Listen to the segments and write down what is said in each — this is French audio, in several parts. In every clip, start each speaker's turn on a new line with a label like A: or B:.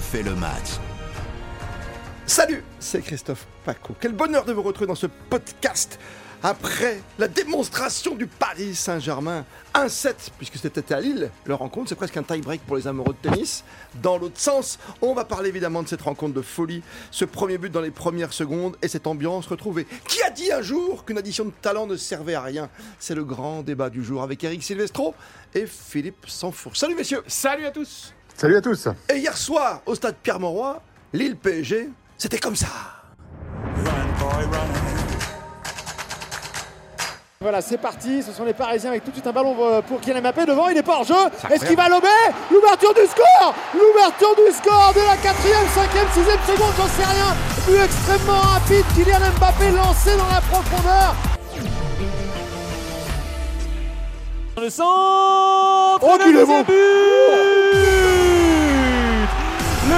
A: refait le match.
B: Salut, c'est Christophe Paco. Quel bonheur de vous retrouver dans ce podcast après la démonstration du Paris Saint-Germain. 1-7, puisque c'était à Lille, leur rencontre. C'est presque un tie-break pour les amoureux de tennis. Dans l'autre sens, on va parler évidemment de cette rencontre de folie, ce premier but dans les premières secondes et cette ambiance retrouvée. Qui a dit un jour qu'une addition de talent ne servait à rien? C'est le grand débat du jour avec Eric Silvestro et Philippe Sanfour. Salut messieurs
C: Salut à tous
D: Salut à tous
B: Et hier soir, au stade Pierre-Mauroy, Lille PSG, c'était comme ça.
E: Voilà, c'est parti. Ce sont les Parisiens avec tout de suite un ballon euh, pour Kylian Mbappé. Devant, il est pas en jeu. Est-ce qu'il va lober L'ouverture du score L'ouverture du score de la quatrième, cinquième, sixième seconde, j'en sais rien. But extrêmement rapide. Kylian Mbappé lancé dans la profondeur.
F: Le centre
E: Oh,
F: le
E: qu'il est
F: deuxième
E: bon.
F: but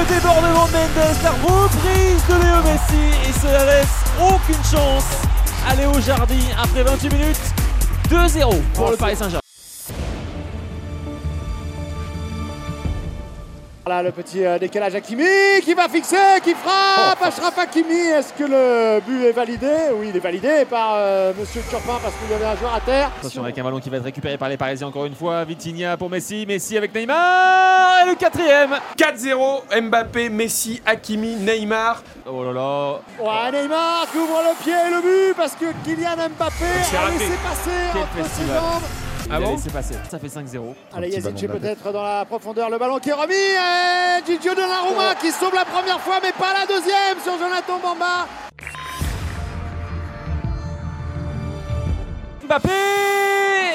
F: Le débordement de Mendes, la reprise de Léo Messi et ça laisse aucune chance à Léo Jardy après 28 minutes. 2-0 pour le Paris Saint-Germain.
E: Le petit euh, décalage Hakimi qui va fixer, qui frappe. Achraf Hakimi. Est-ce que le but est validé? Oui, il est validé par euh, Monsieur Turpin parce qu'il y avait un joueur à terre.
F: Attention avec un ballon qui va être récupéré par les Parisiens encore une fois. Vitinha pour Messi, Messi avec Neymar et le quatrième.
C: 4-0, Mbappé, Messi, Hakimi, Neymar.
F: Oh là là,
E: Ouais, Neymar qui ouvre le pied et le but parce que Kylian Mbappé a
C: raté.
E: laissé passer
F: Quel
E: entre ses
F: festival. Il
C: Ah
F: a
C: bon
F: laissé passer. Ça fait 5-0.
E: Allez, Yazici peut-être dans la profondeur. Le ballon qui est remis. Et Gigio Donnarumma qui sauve la première fois, mais pas la deuxième sur Jonathan Bamba.
F: Mbappé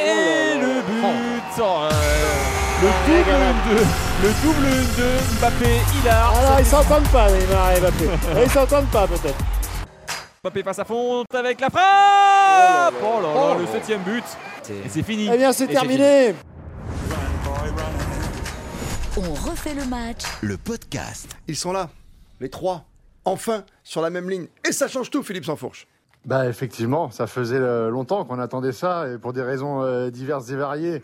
F: et le but. Oh, le double 1-2. Le double 1-2. Mbappé, Hilar.
E: Alors, ils s'entendent pas, Neymar et Mbappé. Ils s'entendent pas, peut-être.
F: Mbappé face à fond avec la frappe. Oh là là,
E: Oh.
F: le septième but. Et c'est fini.
E: Eh bien, c'est terminé.
G: On refait le match.
A: Le podcast.
B: Ils sont là, les trois, enfin, sur la même ligne. Et ça change tout, Philippe Sansfourche.
D: Bah effectivement, ça faisait euh, longtemps qu'on attendait ça et pour des raisons euh, diverses et variées.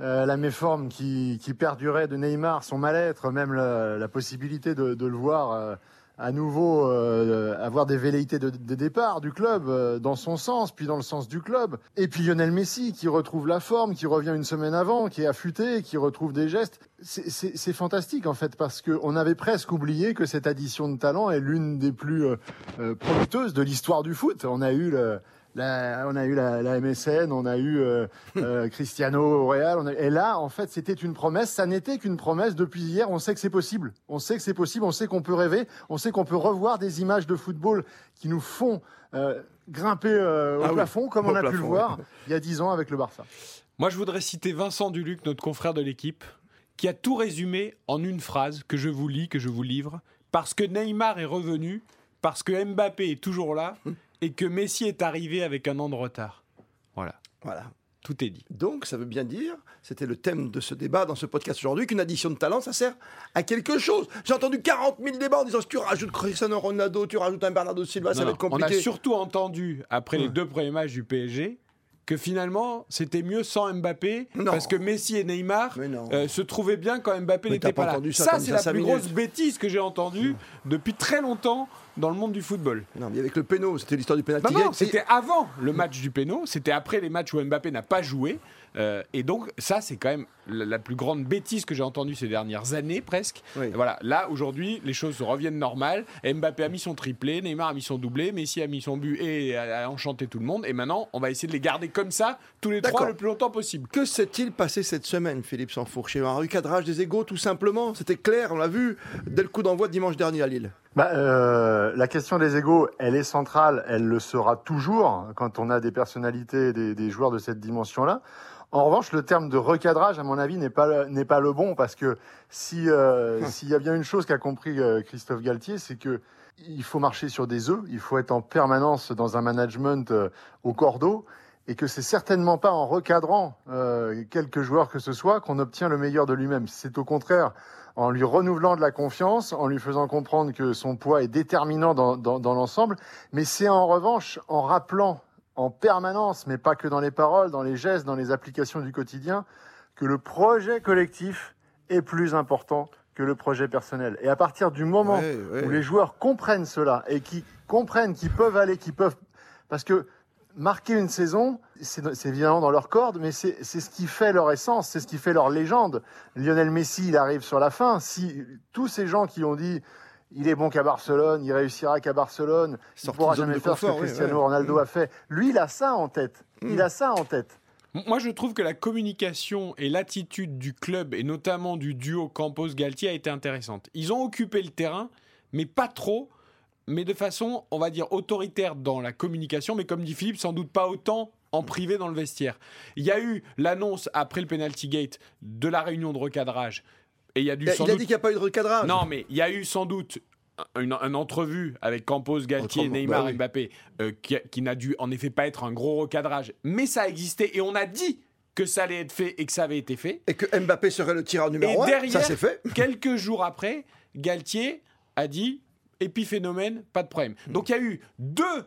D: Euh, la méforme qui, qui perdurait de Neymar, son mal-être, même la, la possibilité de, de le voir euh, à nouveau euh, avoir des velléités de, de départ du club euh, dans son sens, puis dans le sens du club. Et puis Lionel Messi qui retrouve la forme, qui revient une semaine avant, qui est affûté, qui retrouve des gestes. C'est- fantastique en fait parce qu'on avait presque oublié que cette addition de talent est l'une des plus euh, euh, prometteuses de l'histoire du foot. On a eu le, la, on a eu la, la MSN, on a eu euh, euh, Cristiano au Real. on a- et là, en fait, c'était une promesse. Ça n'était qu'une promesse depuis hier. On sait que c'est possible. On sait que c'est possible. On sait qu'on peut rêver. On sait qu'on peut revoir des images de football qui nous font euh, grimper au
B: Ah oui,
D: plafond, comme on a pu le voir il y a dix ans avec le Barça.
C: Moi, je voudrais citer Vincent Duluc, notre confrère de l'équipe, qui a tout résumé en une phrase que je vous lis, que je vous livre. Parce que Neymar est revenu, parce que Mbappé est toujours là, et que Messi est arrivé avec un an de retard. Voilà,
B: Voilà.
C: tout est dit.
B: Donc, ça veut bien dire, c'était le thème de ce débat dans ce podcast aujourd'hui, qu'une addition de talent, ça sert à quelque chose. J'ai entendu 40 000 débats en disant si tu rajoutes Cristiano Ronaldo, tu rajoutes un Bernardo Silva, ça va être
C: on a
B: compliqué.
C: surtout entendu, après les deux premiers matchs du PSG, que finalement, c'était mieux sans Mbappé,
B: Non.
C: parce que Messi et Neymar euh, se trouvaient bien quand Mbappé n'était
B: pas
C: pas, là.
B: ça,
C: c'est la plus
B: minutes.
C: grosse bêtise que j'ai entendue depuis très longtemps dans le monde du football.
B: Non, mais avec le péno, c'était l'histoire du penalty. Gate.
C: c'était avant le match du péno, c'était après les matchs où Mbappé n'a pas joué. euh, et donc, ça, c'est quand même la, la plus grande bêtise que j'ai entendue ces dernières années, presque.
B: Oui.
C: Voilà, là, aujourd'hui, les choses reviennent normales. Mbappé a mis son triplé, Neymar a mis son doublé, Messi a mis son but et a, a enchanté tout le monde. Et maintenant, on va essayer de les garder comme ça, tous les trois, le plus longtemps possible.
B: Que s'est-il passé cette semaine, Philippe Sansfourche Un recadrage des égaux, tout simplement. C'était clair, on l'a vu dès le coup d'envoi de dimanche dernier à Lille.
D: Bah, euh, la question des égaux, elle est centrale, elle le sera toujours quand on a des personnalités, des, des joueurs de cette dimension-là. En revanche, le terme de recadrage, à mon avis, n'est pas le- n'est pas le bon parce que si euh, s'il y a bien une chose qu'a compris euh, Christophe Galtier, c'est que il faut marcher sur des œufs, il faut être en permanence dans un management euh, au cordeau et que c'est certainement pas en recadrant euh, quelques joueurs que ce soit qu'on obtient le meilleur de lui-même. C'est au contraire en lui renouvelant de la confiance, en lui faisant comprendre que son poids est déterminant dans, dans, dans l'ensemble, mais c'est en revanche en rappelant en permanence, mais pas que dans les paroles, dans les gestes, dans les applications du quotidien, que le projet collectif est plus important que le projet personnel. Et à partir du moment
B: Ouais, ouais.
D: où les joueurs comprennent cela et qui comprennent qu'ils peuvent aller, qu'ils peuvent, parce que marquer une saison, c'est évidemment dans leur corde, mais c'est c'est ce qui fait leur essence, c'est ce qui fait leur légende. Lionel Messi, il arrive sur la fin. Si tous ces gens qui ont dit il est bon qu'à Barcelone, il réussira qu'à Barcelone, il
B: Sorti
D: pourra jamais faire ce que
B: oui,
D: Cristiano
B: ouais.
D: Ronaldo
B: Mm.
D: a fait. Lui, il a ça en tête. Il a ça en tête.
C: Moi, je trouve que la communication et l'attitude du club, et notamment du duo Campos-Galtier, a été intéressante. Ils ont occupé le terrain, mais pas trop, mais de façon, on va dire, autoritaire dans la communication, mais comme dit Philippe, sans doute pas autant en privé dans le vestiaire. Il y a eu l'annonce après le penalty gate de la réunion de recadrage, et il y a dû
B: Il a,
C: sans
B: il a
C: doute...
B: dit qu'il n'y a pas eu de recadrage.
C: Non, mais il y a eu sans doute une, une entrevue avec Campos, Galtier, Neymar,
B: bah oui.
C: Mbappé, euh, qui, qui n'a dû en effet pas être un gros recadrage, mais ça a existé et on a dit que ça allait être fait et que ça avait été fait.
B: Et que Mbappé serait le tireur numéro
C: Et
B: 1,
C: derrière,
B: ça c'est fait.
C: quelques jours après, Galtier a dit épiphénomène, pas de problème.
B: Hmm.
C: Donc il y a eu deux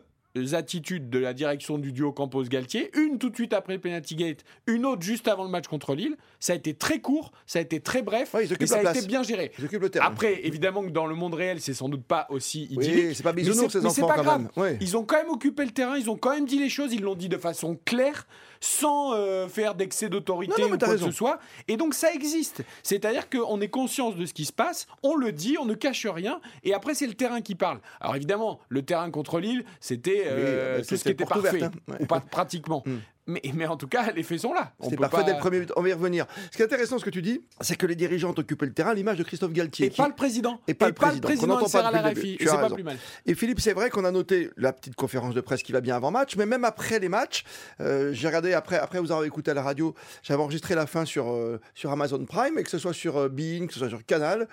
C: attitudes de la direction du duo Campos-Galtier, une tout de suite après le penalty gate, une autre juste avant le match contre Lille. Ça a été très court, ça a été très bref,
B: Ouais,
C: et ça a
B: place.
C: été bien géré.
B: Le terrain.
C: Après, évidemment que dans le monde réel, c'est sans doute pas aussi idyllique.
B: oui, c'est pas bisounours ces enfants
C: pas
B: quand
C: grave.
B: même. Ouais.
C: Ils ont quand même occupé le terrain, ils ont quand même dit les choses, ils l'ont dit de façon claire, sans euh, faire d'excès d'autorité ou quoi que ce soit. Et donc ça existe. C'est-à-dire qu'on est conscience de ce qui se passe, on le dit, on ne cache rien, et après c'est le terrain qui parle. Alors évidemment, le terrain contre Lille, c'était euh,
B: bah,
C: tout ce qui était parfait,
B: ouverte, hein. Ouais.
C: ou pas pratiquement.
B: Mm.
C: Mais, mais en tout cas, les faits sont là. On
B: C'est parfait
C: pas-
B: dès le premier but. On va y revenir. Ce qui est intéressant, ce que tu dis, c'est que les dirigeants ont occupé le terrain l'image de Christophe Galtier.
C: Et
B: qui-
C: pas le président.
B: Et pas le président, qu'on n'entend
C: de
B: pas début.
C: Et pas plus mal.
B: Et Philippe, c'est vrai qu'on a noté la petite conférence de presse qui va bien avant match, mais même après les matchs, euh, j'ai regardé après, après vous avoir écouté à la radio, j'avais enregistré la fin sur, euh, sur Amazon Prime, et que ce soit sur euh, Bein, que ce soit sur Canal,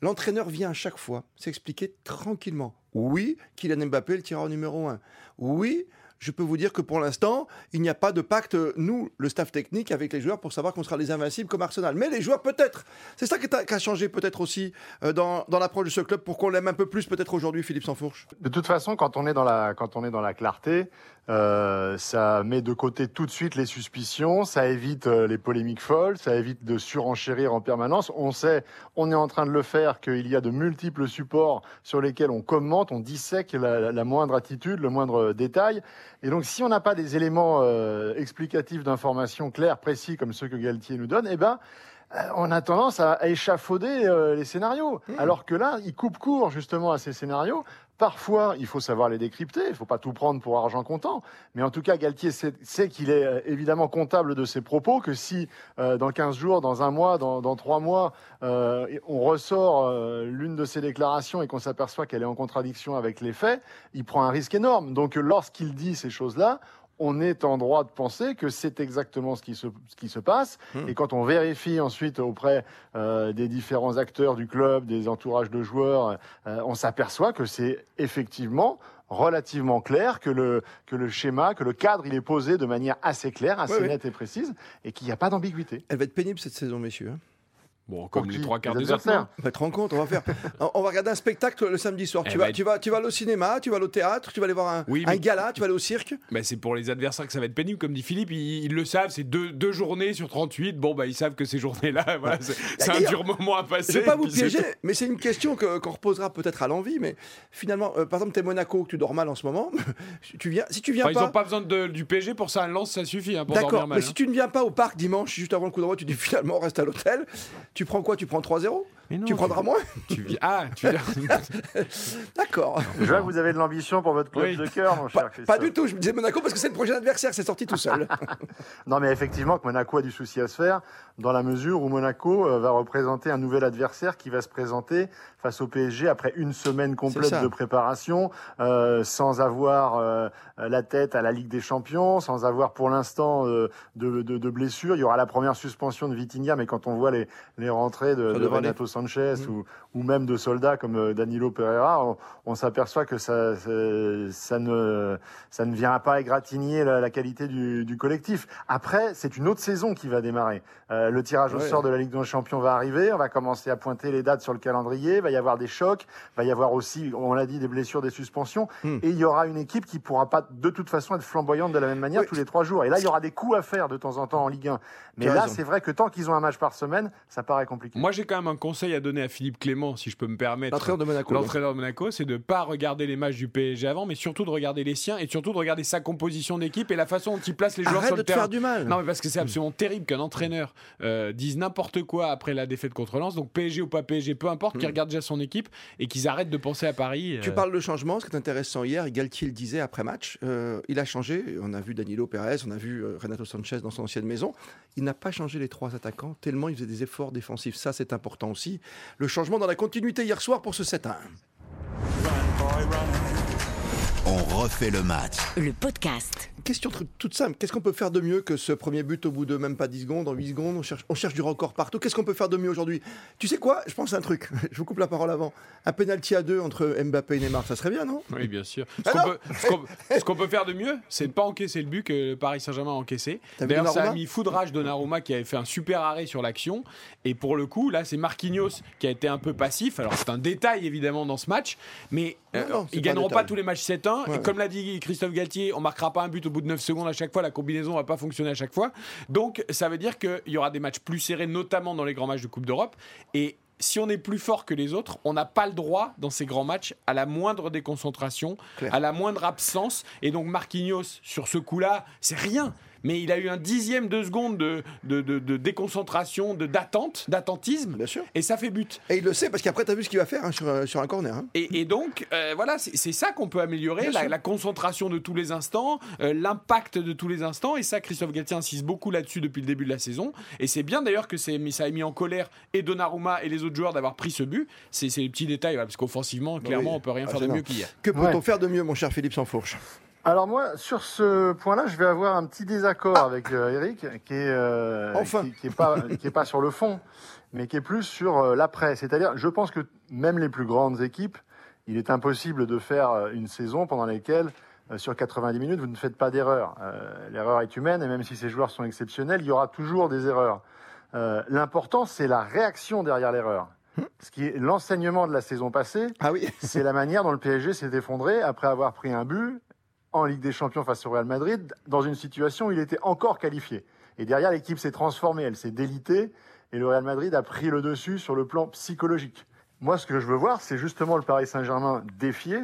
B: l'entraîneur vient à chaque fois s'expliquer tranquillement. Oui, Kylian Mbappé est le tireur numéro un. Oui. Je peux vous dire que pour l'instant, il n'y a pas de pacte, nous, le staff technique, avec les joueurs pour savoir qu'on sera les invincibles comme Arsenal. Mais les joueurs, peut-être. C'est ça qui a, changé peut-être aussi euh, dans, l'approche de ce club pour qu'on l'aime un peu plus peut-être aujourd'hui, Philippe Sansfourche.
D: De toute façon, quand on est dans la clarté, euh, ça met de côté tout de suite les suspicions, ça évite euh, les polémiques folles, ça évite de surenchérir en permanence. On sait, on est en train de le faire, qu'il y a de multiples supports sur lesquels on commente, on dissèque la, la- la moindre attitude, le moindre détail. Et donc, si on n'a pas des éléments euh, explicatifs d'information clairs, précis, comme ceux que Galtier nous donne, eh ben, euh, on a tendance à, échafauder euh, les scénarios. Alors que là, il coupe court justement à ces scénarios. Parfois, il faut savoir les décrypter, il ne faut pas tout prendre pour argent comptant. Mais en tout cas, Galtier sait, qu'il est euh, évidemment comptable de ses propos, que si euh, dans 15 jours, dans un mois, dans, dans 3 mois, euh, on ressort l'une de ses déclarations et qu'on s'aperçoit qu'elle est en contradiction avec les faits, il prend un risque énorme. Donc lorsqu'il dit ces choses-là, on est en droit de penser que c'est exactement ce qui se, ce qui se passe. Et quand on vérifie ensuite auprès euh, des différents acteurs du club, des entourages de joueurs, euh, on s'aperçoit que c'est effectivement relativement clair, que le, que le schéma, que le cadre, il est posé de manière assez claire, assez nette et précise, et qu'il n'y a pas d'ambiguïté.
B: Elle va être pénible cette saison, messieurs. Hein.
C: Bon, comme
D: Pour
C: les trois quarts des
D: adversaires
B: va te rendre compte, on va faire. on va regarder un spectacle le samedi soir.
C: Elle
B: Tu
C: va
B: vas,
C: être-
B: tu, vas, tu vas aller au cinéma, tu vas aller au théâtre, tu vas aller voir un,
C: Oui,
B: un
C: mais-
B: gala, tu vas aller au cirque.
C: Bah, c'est pour les adversaires que ça va être pénible, comme dit Philippe. Ils, ils le savent, c'est deux, deux journées sur 38. Bon, bah, ils savent que ces journées-là, voilà, c'est c'est un dur moment à passer.
B: Je ne vais pas vous piéger, mais c'est une question que- qu'on reposera peut-être à l'envie. Mais finalement, euh, par exemple, tu es Monaco, que tu dors mal en ce moment. tu viens, si tu viens
C: Enfin, ils
B: pas.
C: n'ont pas besoin de- du PSG pour ça. Un lance, ça suffit hein, pour dormir
B: D'accord,
C: mal.
B: mais si tu ne viens pas au parc dimanche, juste avant le coup d'envoi, tu dis finalement on reste à l'hôtel. Tu prends quoi? Tu prends 3-0
C: Mais non,
B: Tu prendras moins?
C: tu viens- Ah, tu viens.
B: D'accord.
D: Je vois que vous avez de l'ambition pour votre club
C: Oui.
D: de cœur, mon cher
B: Pas,
D: Christophe.
B: pas du tout, je me disais Monaco parce que c'est le prochain adversaire, c'est sorti tout seul.
D: Non, mais effectivement, que Monaco a du souci à se faire, dans la mesure où Monaco euh, va représenter un nouvel adversaire qui va se présenter face au PSG après une semaine complète de préparation, euh, sans avoir euh, la tête à la Ligue des Champions, sans avoir pour l'instant euh, de, de, de blessures. Il y aura la première suspension de Vitinha, mais quand on voit les, les rentrées de, de Renato Sanchez
B: Mm.
D: ou, ou même de soldats comme Danilo Pereira, on, on s'aperçoit que ça, ça, ça ne, ça ne vient pas égratigner la, la qualité du, du collectif. Après, c'est une autre saison qui va démarrer. Le tirage au sort de la Ligue des Champions va arriver. On va commencer à pointer les dates sur le calendrier. Va y avoir des chocs. Il va y avoir aussi, on l'a dit, des blessures, des suspensions.
B: Hmm.
D: Et il y aura une équipe qui pourra pas de toute façon être flamboyante de la même manière
B: Oui.
D: tous les trois jours. Et là, il y aura des coups à faire de temps en temps en Ligue 1. Mais là, c'est vrai que tant qu'ils ont un match par semaine, ça paraît compliqué.
C: Moi, j'ai quand même un conseil à donner à Philippe Clément, si je peux me permettre.
B: L'entraîneur de Monaco.
C: L'entraîneur de Monaco, c'est de pas regarder les matchs du PSG avant, mais surtout de regarder les siens et surtout de regarder sa composition d'équipe et la façon dont il place les joueurs
B: Arrête
C: sur
B: de
C: le
B: te
C: terrain.
B: faire du mal.
C: Non, mais parce que c'est absolument terrible qu'un entraîneur euh, dise n'importe quoi après la défaite contre Lens. Donc PSG ou pas PSG, peu importe, qu'il regarde déjà son équipe et qu'ils arrêtent de penser à Paris.
B: Tu
C: euh,
B: parles de changement, ce qui est intéressant hier, Galtier le disait après match, euh, il a changé, on a vu Danilo Pérez, on a vu euh, Renato Sanchez dans son ancienne maison, il n'a pas changé les trois attaquants, tellement il faisait des efforts défensifs, ça c'est important aussi. Le changement dans la continuité hier soir pour ce 7-1.
A: On refait le match.
G: Le podcast.
B: Question toute simple, qu'est-ce qu'on peut faire de mieux que ce premier but au bout de même pas 10 secondes, en 8 secondes, on cherche, on cherche du record partout, qu'est-ce qu'on peut faire de mieux aujourd'hui? Tu sais quoi? Je pense à un truc, je vous coupe la parole avant, un penalty à deux entre Mbappé et Neymar, ça serait bien non?
C: Oui, bien sûr. Ce
B: Ah
C: qu'on
B: non
C: peut, ce qu'on- peut faire de mieux, c'est de ne pas encaisser le but que le Paris Saint-Germain a encaissé. D'ailleurs, ça a mis foudrage Donnarumma qui avait fait un super arrêt sur l'action. Et pour le coup, là, c'est Marquinhos qui a été un peu passif. Alors, c'est un détail évidemment dans ce match, mais
B: Non,
C: euh,
B: non, pas
C: ils gagneront pas tous les matchs 7-1.
B: Ouais.
C: Et comme l'a dit Christophe Galtier, on marquera pas un but au bout de 9 secondes à chaque fois. La combinaison va pas fonctionner à chaque fois. Donc, ça veut dire qu'il y aura des matchs plus serrés, notamment dans les grands matchs de Coupe d'Europe. Et si on est plus fort que les autres, on n'a pas le droit dans ces grands matchs à la moindre déconcentration, à la moindre absence. Et donc Marquinhos, sur ce coup-là, c'est rien. Mais il a eu un dixième de seconde de, de, de- de déconcentration, de d'attente, d'attentisme,
B: Bien sûr.
C: et ça fait but.
B: Et il le sait parce qu'après t'as vu ce qu'il va faire hein, sur, euh, sur un corner. hein.
C: Et, et donc, euh, voilà, c'est c'est ça qu'on peut améliorer, la, concentration de tous les instants, euh, l'impact de tous les instants. Et ça, Christophe Galtier insiste beaucoup là-dessus depuis le début de la saison. Et c'est bien d'ailleurs que c'est- ça a mis en colère et Donnarumma et les autres joueurs d'avoir pris ce but. C'est c'est les petits détails, parce qu'offensivement, clairement,
B: oui.
C: on peut rien
B: Ah,
C: faire de mieux qu'hier.
B: Que peut-on
D: Ouais.
B: faire de mieux, mon cher Philippe Sansfourche?
D: Alors moi, sur ce point-là, je vais avoir un petit désaccord avec euh, Eric, qui est, euh,
B: Enfin.
D: qui, qui est pas, qui est pas sur le fond, mais qui est plus sur euh, l'après. C'est-à-dire, je pense que même les plus grandes équipes, il est impossible de faire euh, une saison pendant laquelle, euh, sur 90 minutes, vous ne faites pas d'erreur. L'erreur est humaine, et même si ces joueurs sont exceptionnels, il y aura toujours des erreurs. L'important, c'est la réaction derrière l'erreur. Ce qui est l'enseignement de la saison passée,
B: Ah oui
D: c'est la manière dont le PSG s'est effondré après avoir pris un but en Ligue des Champions face au Real Madrid, dans une situation où il était encore qualifié. Et derrière, l'équipe s'est transformée, elle s'est délitée, et le Real Madrid a pris le dessus sur le plan psychologique. Moi, ce que je veux voir, c'est justement le Paris Saint-Germain défier,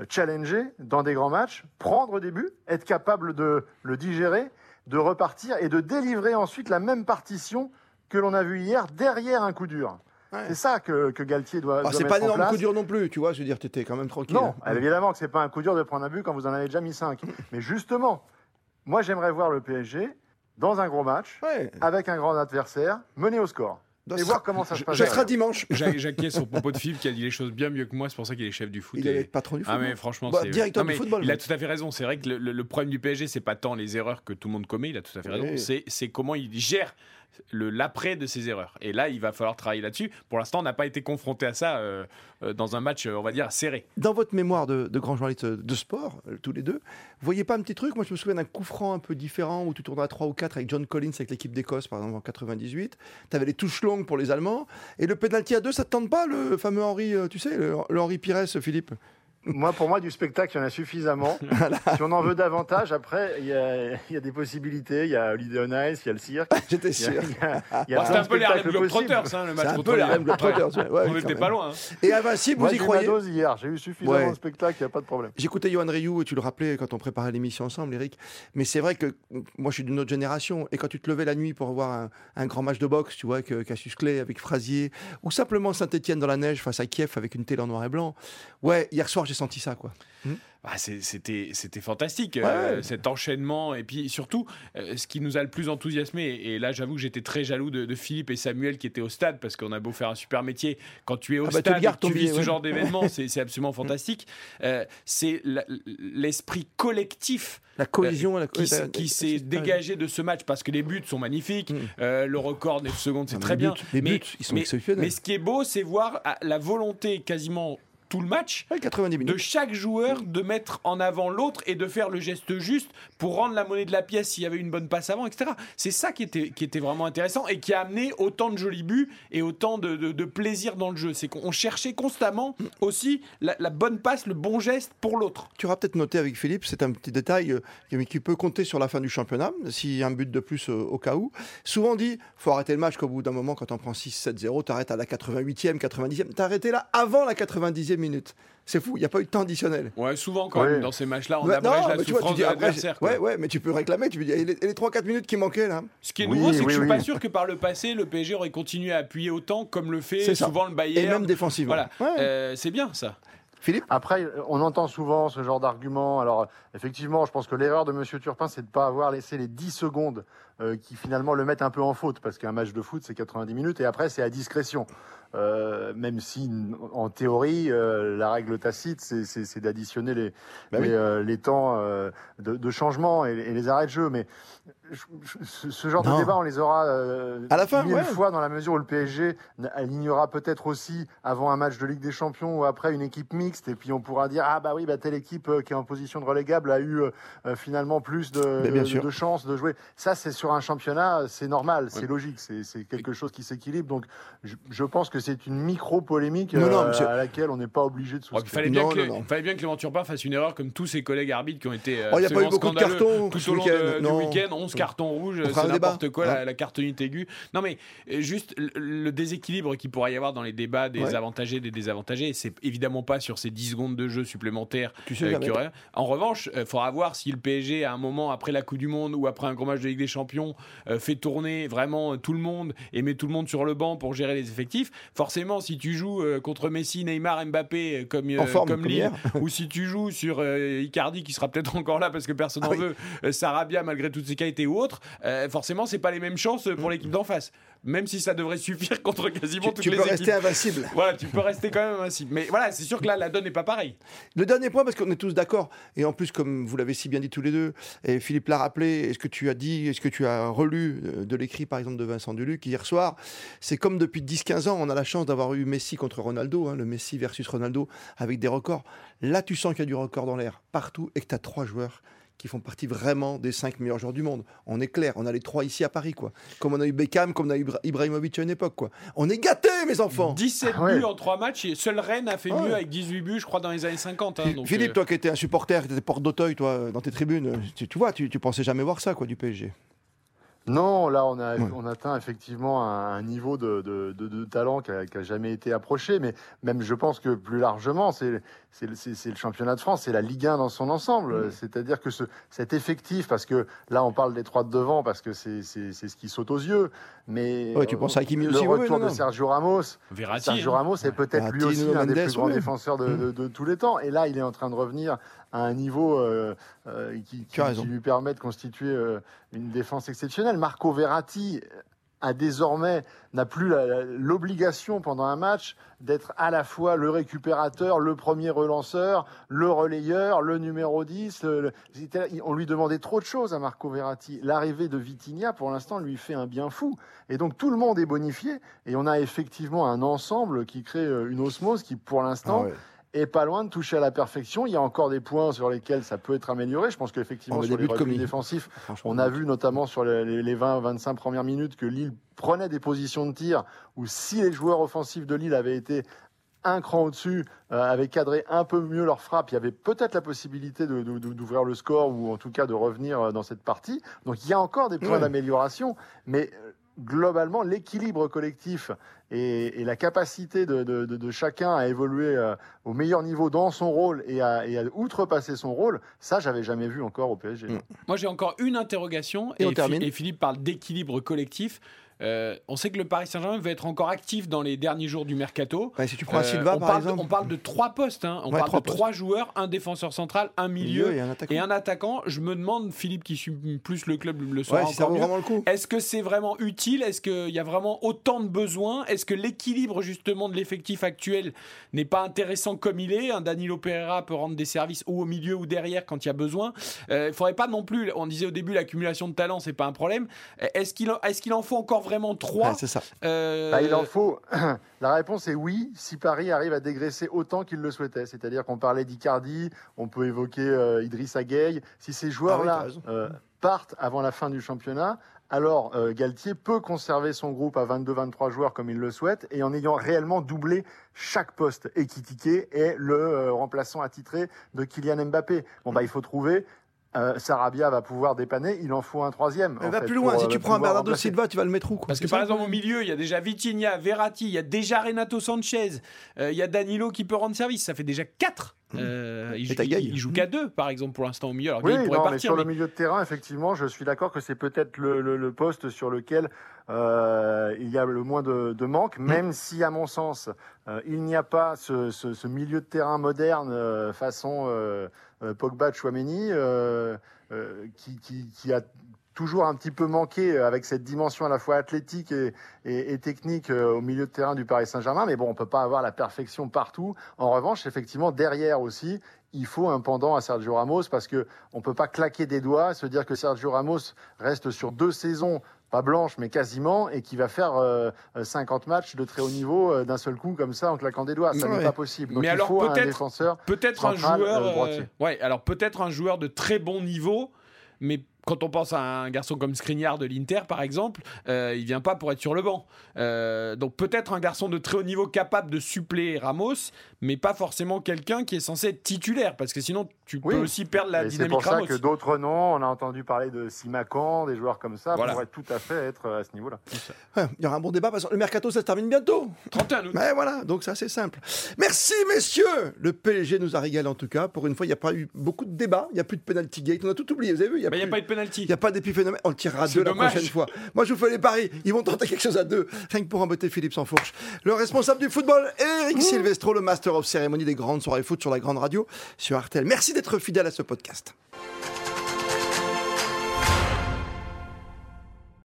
D: euh, challenger dans des grands matchs, prendre des buts, être capable de le digérer, de repartir et de délivrer ensuite la même partition que l'on a vu hier derrière un coup dur.
B: Ouais.
D: C'est ça que, que Galtier doit,
B: Ah,
D: doit
B: C'est pas un énorme
D: place.
B: coup dur non plus, tu vois, je veux dire, t'étais quand même tranquille.
D: Non,
B: hein.
D: évidemment que c'est pas un coup dur de prendre un but quand vous en avez déjà mis 5. Mais justement, moi j'aimerais voir le PSG dans un gros match,
B: Ouais.
D: avec un grand adversaire, mener au score. Et
B: sera-
D: voir comment ça se passe.
B: Ça sera
D: derrière.
B: dimanche.
C: Jacquier, son propos de Philippe, qui a dit les choses bien mieux que moi, c'est pour ça qu'il est chef du foot.
B: Il
C: et-
B: être patron du
C: Ah
B: football.
C: mais franchement,
B: Bah,
C: c'est
B: directeur
C: Non,
B: du football.
C: Il a tout à fait raison. C'est vrai que le, le- le problème du PSG, c'est pas tant les erreurs que tout le monde commet. Il a tout à fait raison.
B: Oui.
C: C'est c'est comment il gère l'après de ses erreurs. Et là, il va falloir travailler là-dessus. Pour l'instant, on n'a pas été confronté à ça euh, euh, dans un match, euh, on va dire serré.
B: Dans votre mémoire de, de grand journaliste de sport, tous les deux, vous voyez pas un petit truc? Moi, je me souviens d'un coup franc un peu différent où tu tournais à 3 ou 4 avec John Collins avec l'équipe d'Écosse, par exemple, en 98. Tu avais les touches longues pour les Allemands. Et le pénalty à 2, ça te tente pas, le fameux Henri, tu sais, le Henri Pires, Philippe?
D: Moi, pour moi, du spectacle, il y en a suffisamment. si on en veut davantage, après, il y a, il y a des possibilités. Il y a Holiday on Ice, il y a le cirque.
B: J'étais sûr.
C: Bon, C'était un peu les Harlem. Globetrotters, hein, le match
B: C'est
C: contre
B: les. Harlem Globetrotters, ouais, ouais,
C: on n'était pas loin. hein.
B: Et Invincible,
D: Moi,
B: vous y
D: j'ai eu ma
B: croyez
D: dose hier. J'ai eu suffisamment
B: Ouais.
D: de spectacles, il n'y a pas de problème.
B: J'écoutais Johan Rioux, et tu le rappelais quand on préparait l'émission ensemble, Eric. Mais c'est vrai que moi, je suis d'une autre génération. Et quand tu te levais la nuit pour voir un, un grand match de boxe, tu vois, avec Cassius Clay, avec Frazier, ou simplement Saint-Etienne dans la neige face à Kiev avec une télé en noir et blanc. Ouais, hier soir, j'ai senti ça, quoi.
C: Bah, c'est- c'était c'était fantastique
B: Ouais,
C: euh,
B: ouais.
C: cet enchaînement et puis surtout euh, ce qui nous a le plus enthousiasmé et, et là j'avoue que j'étais très jaloux de, de Philippe et Samuel qui étaient au stade parce qu'on a beau faire un super métier quand tu es au
B: Ah bah, tu
C: stade
B: gardes,
C: tu vis
B: billet,
C: ce
B: ouais.
C: genre d'événement c'est c'est absolument fantastique Euh, c'est l'esprit collectif
B: La cohésion, la
C: qui, qui s'est
B: la-
C: dégagé de ce match parce que les buts sont magnifiques,
B: Mm.
C: euh, le record 9 secondes c'est
B: Ah,
C: très
B: les
C: bien.
B: buts, les
C: mais,
B: buts, ils sont
C: mais-
B: exceptionnels.
C: mais ce qui est beau, c'est voir ah, la volonté quasiment tout le match.
B: Ouais, 90 minutes.
C: De chaque joueur de mettre en avant l'autre et de faire le geste juste pour rendre la monnaie de la pièce s'il y avait une bonne passe avant, etc. C'est ça qui était, qui était vraiment intéressant et qui a amené autant de jolis buts et autant de, de- de plaisir dans le jeu. C'est qu'on cherchait constamment aussi la, la bonne passe, le bon geste pour l'autre.
B: Tu auras peut-être noté avec Philippe, c'est un petit détail euh, qui- peut compter sur la fin du championnat, s'il y a un but de plus euh, au cas où. Souvent dit, faut arrêter le match qu'au bout d'un moment, quand on prend 6-7-0, t'arrêtes à la 88e, 90e. T'as arrêté là avant la 90e minute. C'est fou, il n'y a pas eu de temps additionnel.
C: Ouais, souvent quand
D: Ouais.
C: même dans ces matchs-là, on
B: Ouais,
C: abrège la
B: mais tu vois, tu dis
C: de
B: après, ouais, ouais, mais tu peux réclamer, tu peux dire, et les, et les 3-4 minutes qui manquaient là
C: Ce qui est
D: Oui,
C: nouveau, c'est que
D: oui,
C: je suis pas sûr que par le passé, le PSG aurait continué à appuyer autant comme le fait souvent le
B: Et
C: Bayern.
B: même défensivement.
C: Voilà,
B: Ouais.
C: Euh, c'est bien ça.
B: Philippe
D: Après, on entend souvent ce genre d'argument. Alors, effectivement, je pense que l'erreur de Monsieur Turpin, c'est de ne pas avoir laissé les 10 secondes euh, qui finalement le mettent un peu en faute, parce qu'un match de foot, c'est 90 minutes, et après, c'est à discrétion. Euh, même si, en théorie, euh, la règle tacite, c'est- d'additionner les,
B: Bah
D: les,
B: oui.
D: les temps de, de changement et, et les arrêts de jeu. Mais je- je- ce, genre
B: Non.
D: de débat, on les aura
B: À la fin,
D: mille
B: ouais.
D: fois dans la mesure où le PSG alignera peut-être aussi avant un match de Ligue des Champions ou après une équipe mixte, et puis on pourra dire ah bah oui, bah telle équipe qui est en position de relégable a eu finalement plus de, de- de chances de jouer. Ça, c'est sur un championnat, c'est normal, c'est logique, c'est quelque chose qui s'équilibre. Donc je, je pense que c'est une micro-polémique euh,
B: monsieur.
D: à laquelle on n'est pas obligé de
C: Ouais, il
D: souscrire.
C: fallait, bien
B: Non,
C: que,
B: non, non.
C: il fallait bien que Clément Turpin fasse une erreur comme tous ses collègues arbitres qui ont été euh,
B: Oh, il y a pas eu beaucoup de cartons
C: tout
B: ce
C: au long de-
B: week-end,
C: du week-end. 11 cartons rouges, c'est
B: un débat,
C: n'importe quoi, la, la cartonnite aiguë. Non mais euh, juste le, le déséquilibre qu'il pourrait y avoir dans les débats des
B: Ouais.
C: avantagés des désavantagés, c'est évidemment pas sur ces 10 secondes de jeu supplémentaires
B: Tu sais
C: euh,
B: jamais.
C: qu'il y aurait. En revanche, il faudra voir si le PSG, à un moment après la Coupe du Monde ou après un grand match de Ligue des Champions, euh, fait tourner vraiment euh, tout le monde et met tout le monde sur le banc pour gérer les effectifs. Forcément, si tu joues euh, contre Messi, Neymar, Mbappé, comme,
B: forme,
C: comme
B: comme
C: Lille, ou si tu joues sur Icardi qui sera peut-être encore là parce que personne
B: Ah
C: n'en
B: oui.
C: veut, Sarabia malgré toutes ses qualités ou autres, forcément c'est pas les mêmes chances pour l'équipe d'en face. Même si ça devrait suffire contre quasiment
B: Tu,
C: toutes
B: tu
C: les
B: peux
C: équipes.
B: rester invincible.
C: Voilà, tu peux rester quand même invincible. Mais voilà, c'est sûr que là la donne n'est pas pareille.
B: Le dernier point, parce qu'on est tous d'accord, et en plus, comme vous l'avez si bien dit tous les deux, et Philippe l'a rappelé, est-ce que tu as dit, est-ce que tu as relu euh, de l'écrit, par exemple, de Vincent Duluc hier soir C'est comme depuis 10-15 ans, on a la chance d'avoir eu Messi contre Ronaldo, hein, le Messi versus Ronaldo, avec des records. Là, tu sens qu'il y a du record dans l'air, partout, et que tu as trois joueurs qui font partie vraiment des cinq meilleurs joueurs du monde. On est clair, on a les trois ici à Paris, quoi. Comme on a eu Beckham, comme on a eu Ibra- Ibrahimovic à une époque, quoi. On est gâtés, mes enfants
C: 17
D: Ah ouais.
C: buts en 3 matchs. Et seul Rennes a fait
B: Ah
C: mieux avec 18 buts, je crois, dans les années 50. hein, donc,
B: Philippe,
C: euh,
B: toi qui étais un supporter, qui étais porte d'Auteuil, toi, dans tes tribunes, tu, tu vois, tu, tu pensais jamais voir ça, quoi, du PSG.
D: Non, là, on a,
B: Ouais.
D: on atteint effectivement un, un niveau de, de- de- de talent qui n'a jamais été approché. Mais même, je pense que plus largement, c'est c'est le- championnat de France, c'est la Ligue 1 dans son ensemble. C'est-à-dire que ce, cet effectif, parce que là, on parle des trois de devant, parce que c'est ce qui saute aux yeux. Mais
B: Ouais, tu penses à Hakimi
D: le
B: aussi,
D: retour
B: non,
D: de. Sergio Ramos,
C: Verratti,
D: Sergio
C: hein.
D: Ramos est peut-être lui aussi l'un des plus grands défenseurs de, de- de tous les temps. Et là, il est en train de revenir à un niveau euh, euh, qui, lui permet de constituer euh, une défense exceptionnelle. Marco Verratti a désormais n'a plus l'obligation pendant un match d'être à la fois le récupérateur, le premier relanceur, le relayeur, le numéro 10. le- le- c'était- on lui demandait trop de choses à Marco Verratti. L'arrivée de Vitinha, pour l'instant, lui fait un bien fou. Et donc tout le monde est bonifié. Et on a effectivement un ensemble qui crée une osmose qui, pour l'instant,
B: Ah ouais.
D: Est pas loin de toucher à la perfection. Il y a encore des points sur lesquels ça peut être amélioré. Je pense qu'effectivement, sur les reculs défensifs,
B: Franchement.
D: on a vu notamment sur les, les- les 20-25 premières minutes que Lille prenait des positions de tir où si les joueurs offensifs de Lille avaient été un cran au-dessus, euh, avaient cadré un peu mieux leur frappe, il y avait peut-être la possibilité d'ouvrir le score ou en tout cas de revenir euh, dans cette partie. Donc il y a encore des points
B: Ouais.
D: d'amélioration, mais euh, globalement, l'équilibre collectif et, et la capacité de, de- de- de chacun à évoluer euh, au meilleur niveau dans son rôle et à, et à outrepasser son rôle, ça, j'avais jamais vu encore au PSG.
B: Mm.
C: Moi, j'ai encore une interrogation.
B: Et on
C: Phi-
B: termine.
C: et Philippe parle d'équilibre collectif. Euh, on sait que le Paris Saint-Germain va être encore actif dans les derniers jours du mercato.
B: Ouais, si tu prends
C: Euh,
B: Silva,
C: on,
B: par
C: parle de,
B: exemple.
C: on parle de trois postes. hein. On
B: Ouais,
C: parle
B: trois
C: de
B: postes.
C: trois joueurs, un défenseur central, un milieu,
B: et un attaquant.
C: et un attaquant. Je me demande, Philippe qui suit plus le club le
B: Ouais,
C: soir
B: si vraiment.
C: Est-ce que c'est vraiment utile? Est-ce qu'il y a vraiment autant de besoins? Est-ce que l'équilibre justement de l'effectif actuel n'est pas intéressant comme il est? Un Danilo Pereira peut rendre des services ou au milieu ou derrière quand il y a besoin. Euh, Il faudrait pas non plus. On disait au début l'accumulation de talent c'est pas un problème. Est-ce qu'il en- est-ce qu'il en faut encore vraiment trois.
B: Ouais, c'est ça.
C: Euh,
D: Bah, il en faut. La réponse est oui, si Paris arrive à dégraisser autant qu'il le souhaitait. C'est-à-dire qu'on parlait d'Icardi, on peut évoquer euh, Idrissa Gueye. Si ces
B: Ah oui,
D: joueurs-là euh, partent avant la fin du championnat, alors euh, Galtier peut conserver son groupe à 22-23 joueurs comme il le souhaite et en ayant réellement doublé chaque poste. Et Kitike est le euh, remplaçant attitré de Kylian Mbappé. Bon, bah, il faut trouver. Euh, Sarabia va pouvoir dépanner, il en faut un troisième.
B: Mais
D: en
B: va
D: fait,
B: plus loin,
D: pour,
B: si
D: euh,
B: tu prends un Bernardo
D: remplacer.
B: Silva, tu vas le mettre où quoi
C: Parce que
B: C'est
C: par exemple
B: le
C: au milieu, il y a déjà Vitinha, Verratti, il y a déjà Renato Sanchez, euh, il y a Danilo qui peut rendre service. Ça fait déjà 4 Euh, il, joue, il- il joue qu'à deux, par exemple, pour l'instant au milieu. Alors
D: Oui,
C: pourrait
D: non, mais
C: partir.
D: sur le
C: mais-
D: milieu de terrain, effectivement, je suis d'accord que c'est peut-être le, le- le poste sur lequel euh, il y a le moins de, de manque,
C: Mm.
D: même si, à mon sens, euh, il n'y a pas ce, ce- ce milieu de terrain moderne euh, façon euh, euh, Pogba, Chouameni, euh, euh, qui, qui- qui a toujours un petit peu manqué euh, avec cette dimension à la fois athlétique et, et- et technique euh, au milieu de terrain du Paris Saint-Germain. Mais bon, on peut pas avoir la perfection partout. En revanche, effectivement, derrière aussi, il faut un pendant à Sergio Ramos parce que on peut pas claquer des doigts, se dire que Sergio Ramos reste sur deux saisons pas blanches mais quasiment et qui va faire euh, 50 matchs de très haut niveau euh, d'un seul coup comme ça en claquant des doigts. Ça
B: Ouais.
D: n'est pas possible. Donc
C: Mais
D: il
C: alors,
D: faut un défenseur.
C: Peut-être un joueur.
D: euh,
C: euh, ouais, alors peut-être un joueur de très bon niveau, mais quand on pense à un garçon comme Skriniar de l'Inter, par exemple, euh, il vient pas pour être sur le banc. Euh, donc peut-être un garçon de très haut niveau capable de suppléer Ramos, mais pas forcément quelqu'un qui est censé être titulaire, parce que sinon tu
D: Oui.
C: peux aussi perdre la
D: Et c'est
C: dynamique
D: pour ça que d'autres noms, on a entendu parler de Simacan, des joueurs comme ça,
C: Voilà.
D: pourraient tout à fait être à ce niveau-là.
B: Ouais, Il y aura un bon débat parce que le mercato ça se termine bientôt.
C: 31 août.
B: Mais voilà, donc ça c'est simple. Merci messieurs Le PSG nous a régalé en tout cas. Pour une fois, il n'y a pas eu beaucoup de débats. Il n'y a plus de penalty gate. On a tout oublié, vous avez vu Il n'y a, plus-
C: pas eu de penalty.
B: il y a pas d'épiphénomène. On le tirera à deux la prochaine fois. Moi, je vous fais les paris. Ils vont tenter quelque chose à deux. Rien que pour embêter Philippe sans fourche. Le responsable du football, Eric Silvestro, le master of cérémonie des grandes soirées foot sur la grande radio, sur Artel. Merci d'être fidèle à ce podcast.